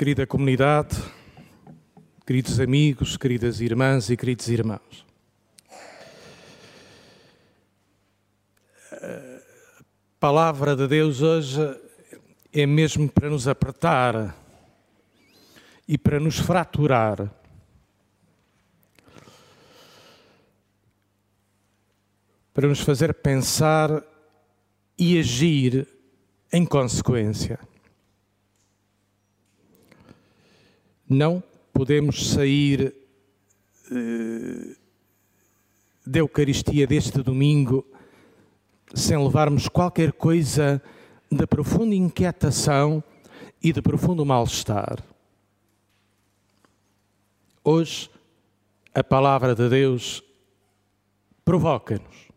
Querida comunidade, queridos amigos, queridas irmãs e queridos irmãos. A palavra de Deus hoje é mesmo para nos apertar e para nos fraturar. Para nos fazer pensar e agir em consequência. Não podemos sair uh, da Eucaristia deste domingo sem levarmos qualquer coisa de profunda inquietação e de profundo mal-estar. Hoje, a palavra de Deus provoca-nos.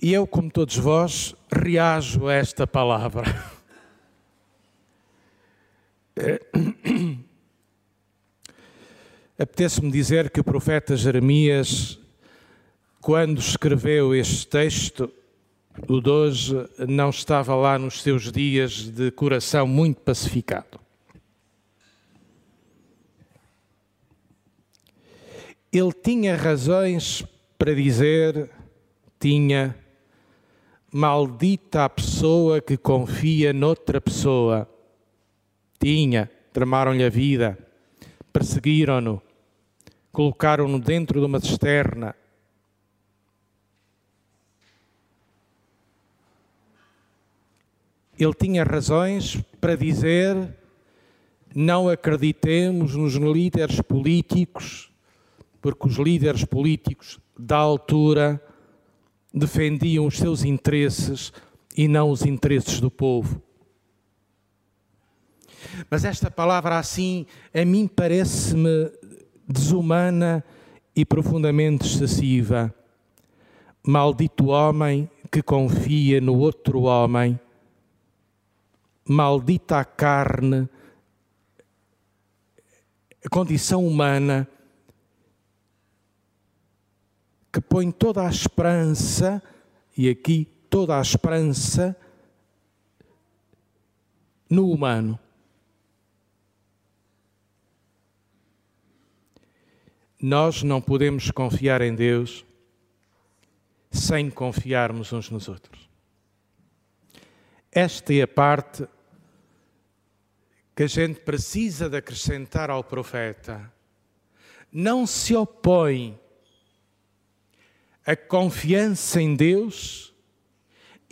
E eu, como todos vós, reajo a esta palavra. Apetece-me dizer que o profeta Jeremias, quando escreveu este texto, o de hoje, não estava lá nos seus dias de coração muito pacificado. Ele tinha razões para dizer, tinha, maldita a pessoa que confia noutra pessoa tinha, tramaram-lhe a vida, perseguiram-no, colocaram-no dentro de uma cisterna. Ele tinha razões para dizer: não acreditemos nos líderes políticos, porque os líderes políticos da altura defendiam os seus interesses e não os interesses do povo. Mas esta palavra assim, a mim parece-me desumana e profundamente excessiva. Maldito homem que confia no outro homem. Maldita a carne, a condição humana que põe toda a esperança, e aqui toda a esperança, no humano. Nós não podemos confiar em Deus sem confiarmos uns nos outros. Esta é a parte que a gente precisa de acrescentar ao profeta. Não se opõe a confiança em Deus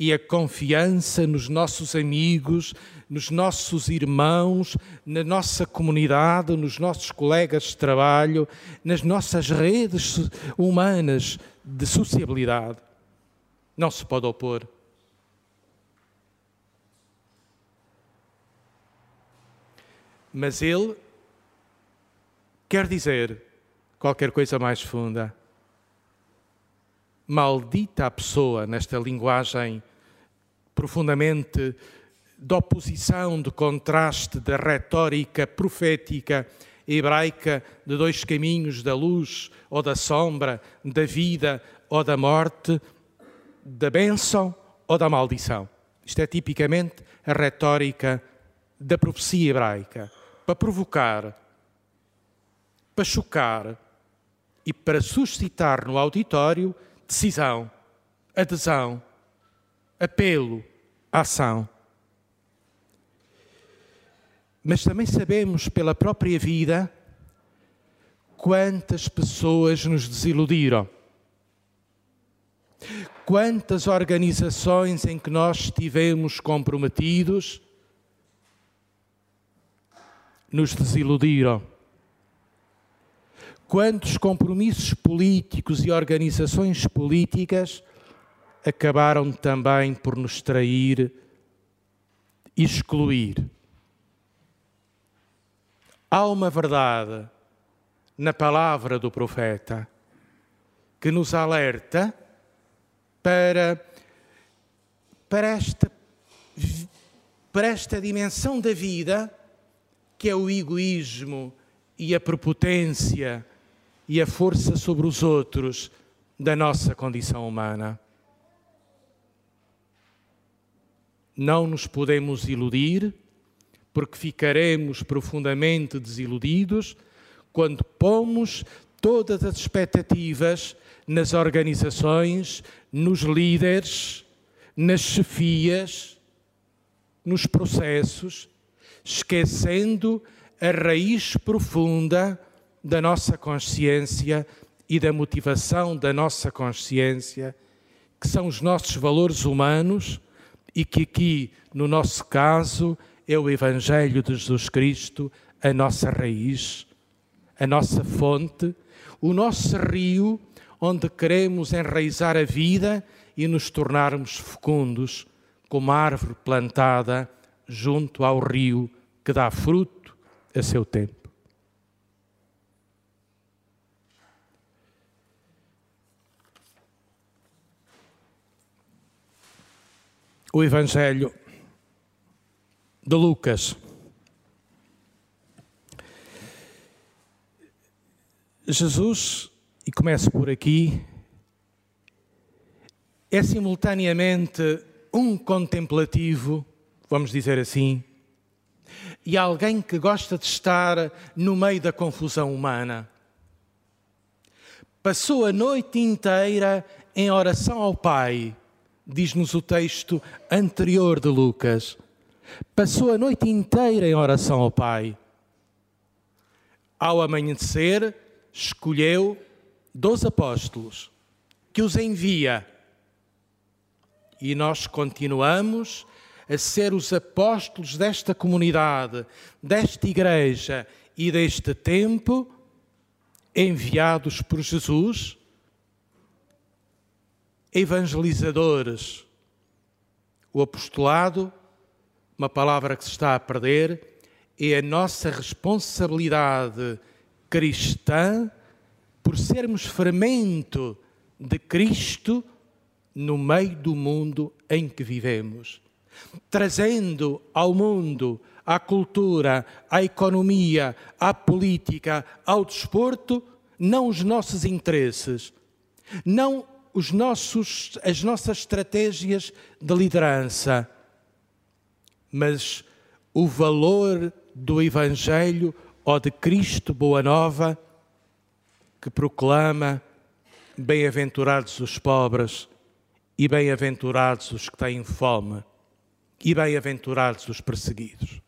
e a confiança nos nossos amigos, nos nossos irmãos, na nossa comunidade, nos nossos colegas de trabalho, nas nossas redes humanas de sociabilidade. Não se pode opor. Mas ele quer dizer qualquer coisa mais funda. Maldita a pessoa, nesta linguagem profundamente de oposição, de contraste, da retórica profética hebraica de dois caminhos, da luz ou da sombra, da vida ou da morte, da bênção ou da maldição. Isto é tipicamente a retórica da profecia hebraica, para provocar, para chocar e para suscitar no auditório decisão, adesão, apelo, ação mas também sabemos pela própria vida quantas pessoas nos desiludiram. Quantas organizações em que nós estivemos comprometidos nos desiludiram. Quantos compromissos políticos e organizações políticas acabaram também por nos trair excluir. Há uma verdade na palavra do profeta que nos alerta para, para, esta, para esta dimensão da vida que é o egoísmo e a prepotência e a força sobre os outros da nossa condição humana. Não nos podemos iludir, porque ficaremos profundamente desiludidos quando pomos todas as expectativas nas organizações, nos líderes, nas chefias, nos processos, esquecendo a raiz profunda da nossa consciência e da motivação da nossa consciência, que são os nossos valores humanos e que aqui, no nosso caso, é o Evangelho de Jesus Cristo, a nossa raiz, a nossa fonte, o nosso rio onde queremos enraizar a vida e nos tornarmos fecundos, como árvore plantada junto ao rio que dá fruto a seu tempo. O Evangelho de Lucas. Jesus, e começo por aqui, é simultaneamente um contemplativo, vamos dizer assim, e alguém que gosta de estar no meio da confusão humana. Passou a noite inteira em oração ao Pai, diz-nos o texto anterior de Lucas. Passou a noite inteira em oração ao Pai. Ao amanhecer, escolheu dois apóstolos que os envia. E nós continuamos a ser os apóstolos desta comunidade, desta igreja e deste tempo, enviados por Jesus, evangelizadores. O apostolado uma palavra que se está a perder, é a nossa responsabilidade cristã por sermos fermento de Cristo no meio do mundo em que vivemos, trazendo ao mundo, à cultura, à economia, à política, ao desporto, não os nossos interesses, não os nossos, as nossas estratégias de liderança, mas o valor do Evangelho ou de Cristo Boa Nova, que proclama: Bem-aventurados os pobres, e bem-aventurados os que têm fome, e bem-aventurados os perseguidos.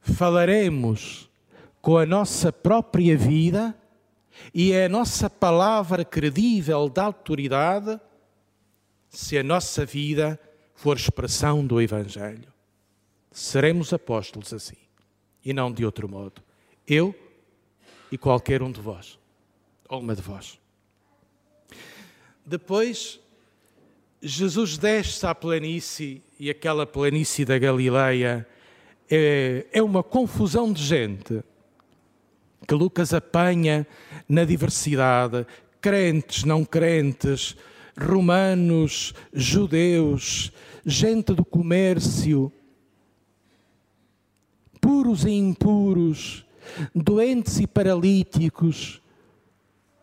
Falaremos com a nossa própria vida e é a nossa palavra credível da autoridade se a nossa vida for expressão do Evangelho. Seremos apóstolos assim e não de outro modo. Eu e qualquer um de vós, ou uma de vós. Depois, Jesus desce à planície e aquela planície da Galileia é, é uma confusão de gente que Lucas apanha na diversidade, crentes, não crentes, romanos, judeus, gente do comércio, puros e impuros, doentes e paralíticos,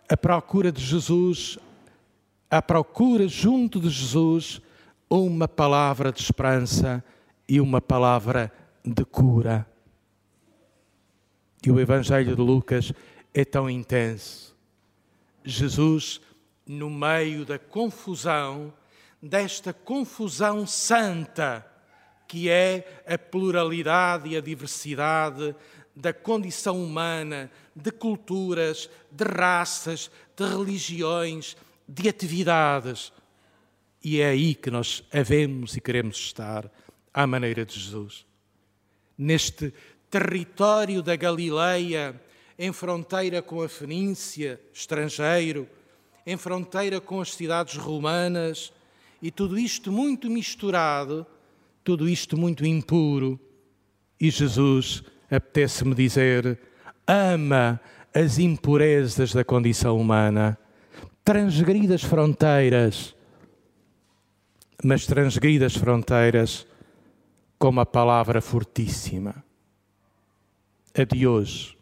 à procura de Jesus, à procura junto de Jesus, uma palavra de esperança e uma palavra de cura. E o Evangelho de Lucas é tão intenso. Jesus no meio da confusão, desta confusão santa, que é a pluralidade e a diversidade da condição humana, de culturas, de raças, de religiões, de atividades. E é aí que nós havemos e queremos estar, à maneira de Jesus. Neste território da Galileia, em fronteira com a Fenícia, estrangeiro, em fronteira com as cidades romanas, e tudo isto muito misturado, tudo isto muito impuro. E Jesus, apetece-me dizer, ama as impurezas da condição humana, transgridas fronteiras, mas transgridas fronteiras com uma palavra fortíssima. A de hoje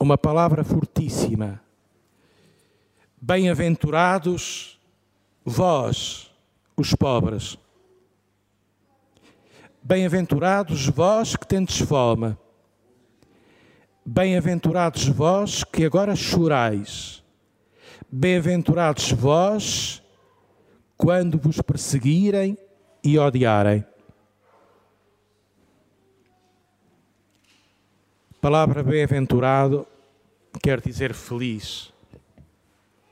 uma palavra fortíssima Bem-aventurados vós, os pobres. Bem-aventurados vós que tendes fome. Bem-aventurados vós que agora chorais. Bem-aventurados vós quando vos perseguirem e odiarem. Palavra bem-aventurado quer dizer feliz.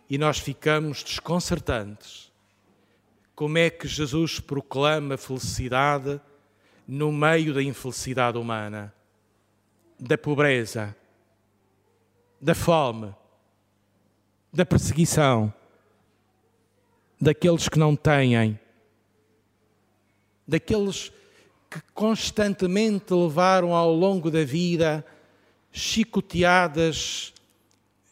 E nós ficamos desconcertantes. Como é que Jesus proclama felicidade no meio da infelicidade humana, da pobreza, da fome, da perseguição, daqueles que não têm, daqueles que constantemente levaram ao longo da vida chicoteadas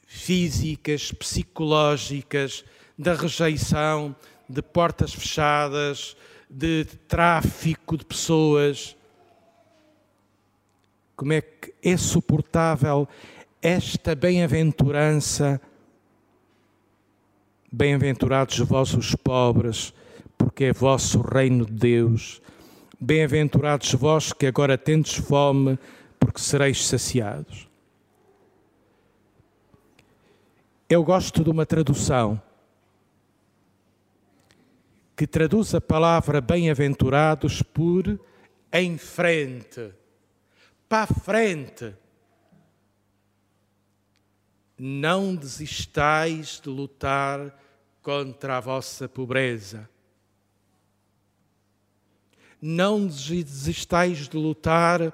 físicas, psicológicas, da rejeição, de portas fechadas, de tráfico de pessoas. Como é que é suportável esta bem-aventurança? Bem-aventurados vós os pobres, porque é vosso reino de Deus. Bem-aventurados vós que agora tendes fome, porque sereis saciados. Eu gosto de uma tradução que traduz a palavra bem-aventurados por em frente, para frente. Não desistais de lutar contra a vossa pobreza. Não desistais de lutar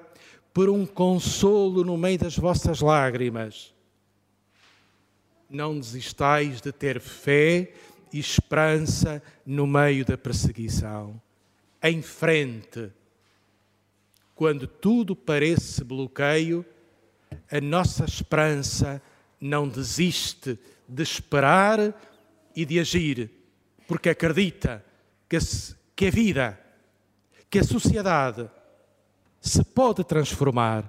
por um consolo no meio das vossas lágrimas. Não desistais de ter fé e esperança no meio da perseguição. Em frente, quando tudo parece bloqueio, a nossa esperança não desiste de esperar e de agir, porque acredita que a, vida, que a sociedade se pode transformar.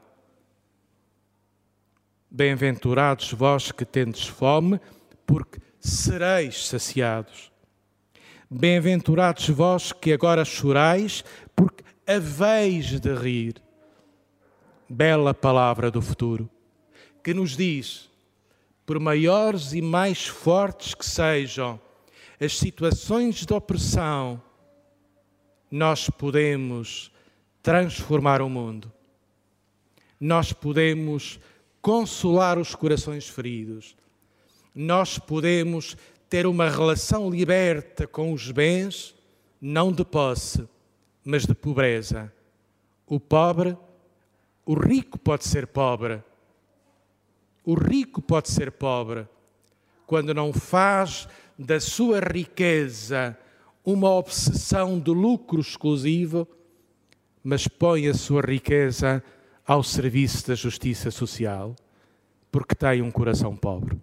Bem-aventurados vós que tendes fome, porque sereis saciados. Bem-aventurados vós que agora chorais, porque haveis de rir. Bela palavra do futuro, que nos diz: por maiores e mais fortes que sejam as situações de opressão, nós podemos transformar o mundo. Nós podemos consolar os corações feridos nós podemos ter uma relação liberta com os bens, não de posse, mas de pobreza. O pobre, o rico pode ser pobre. O rico pode ser pobre quando não faz da sua riqueza uma obsessão de lucro exclusivo, mas põe a sua riqueza ao serviço da justiça social, porque tem um coração pobre.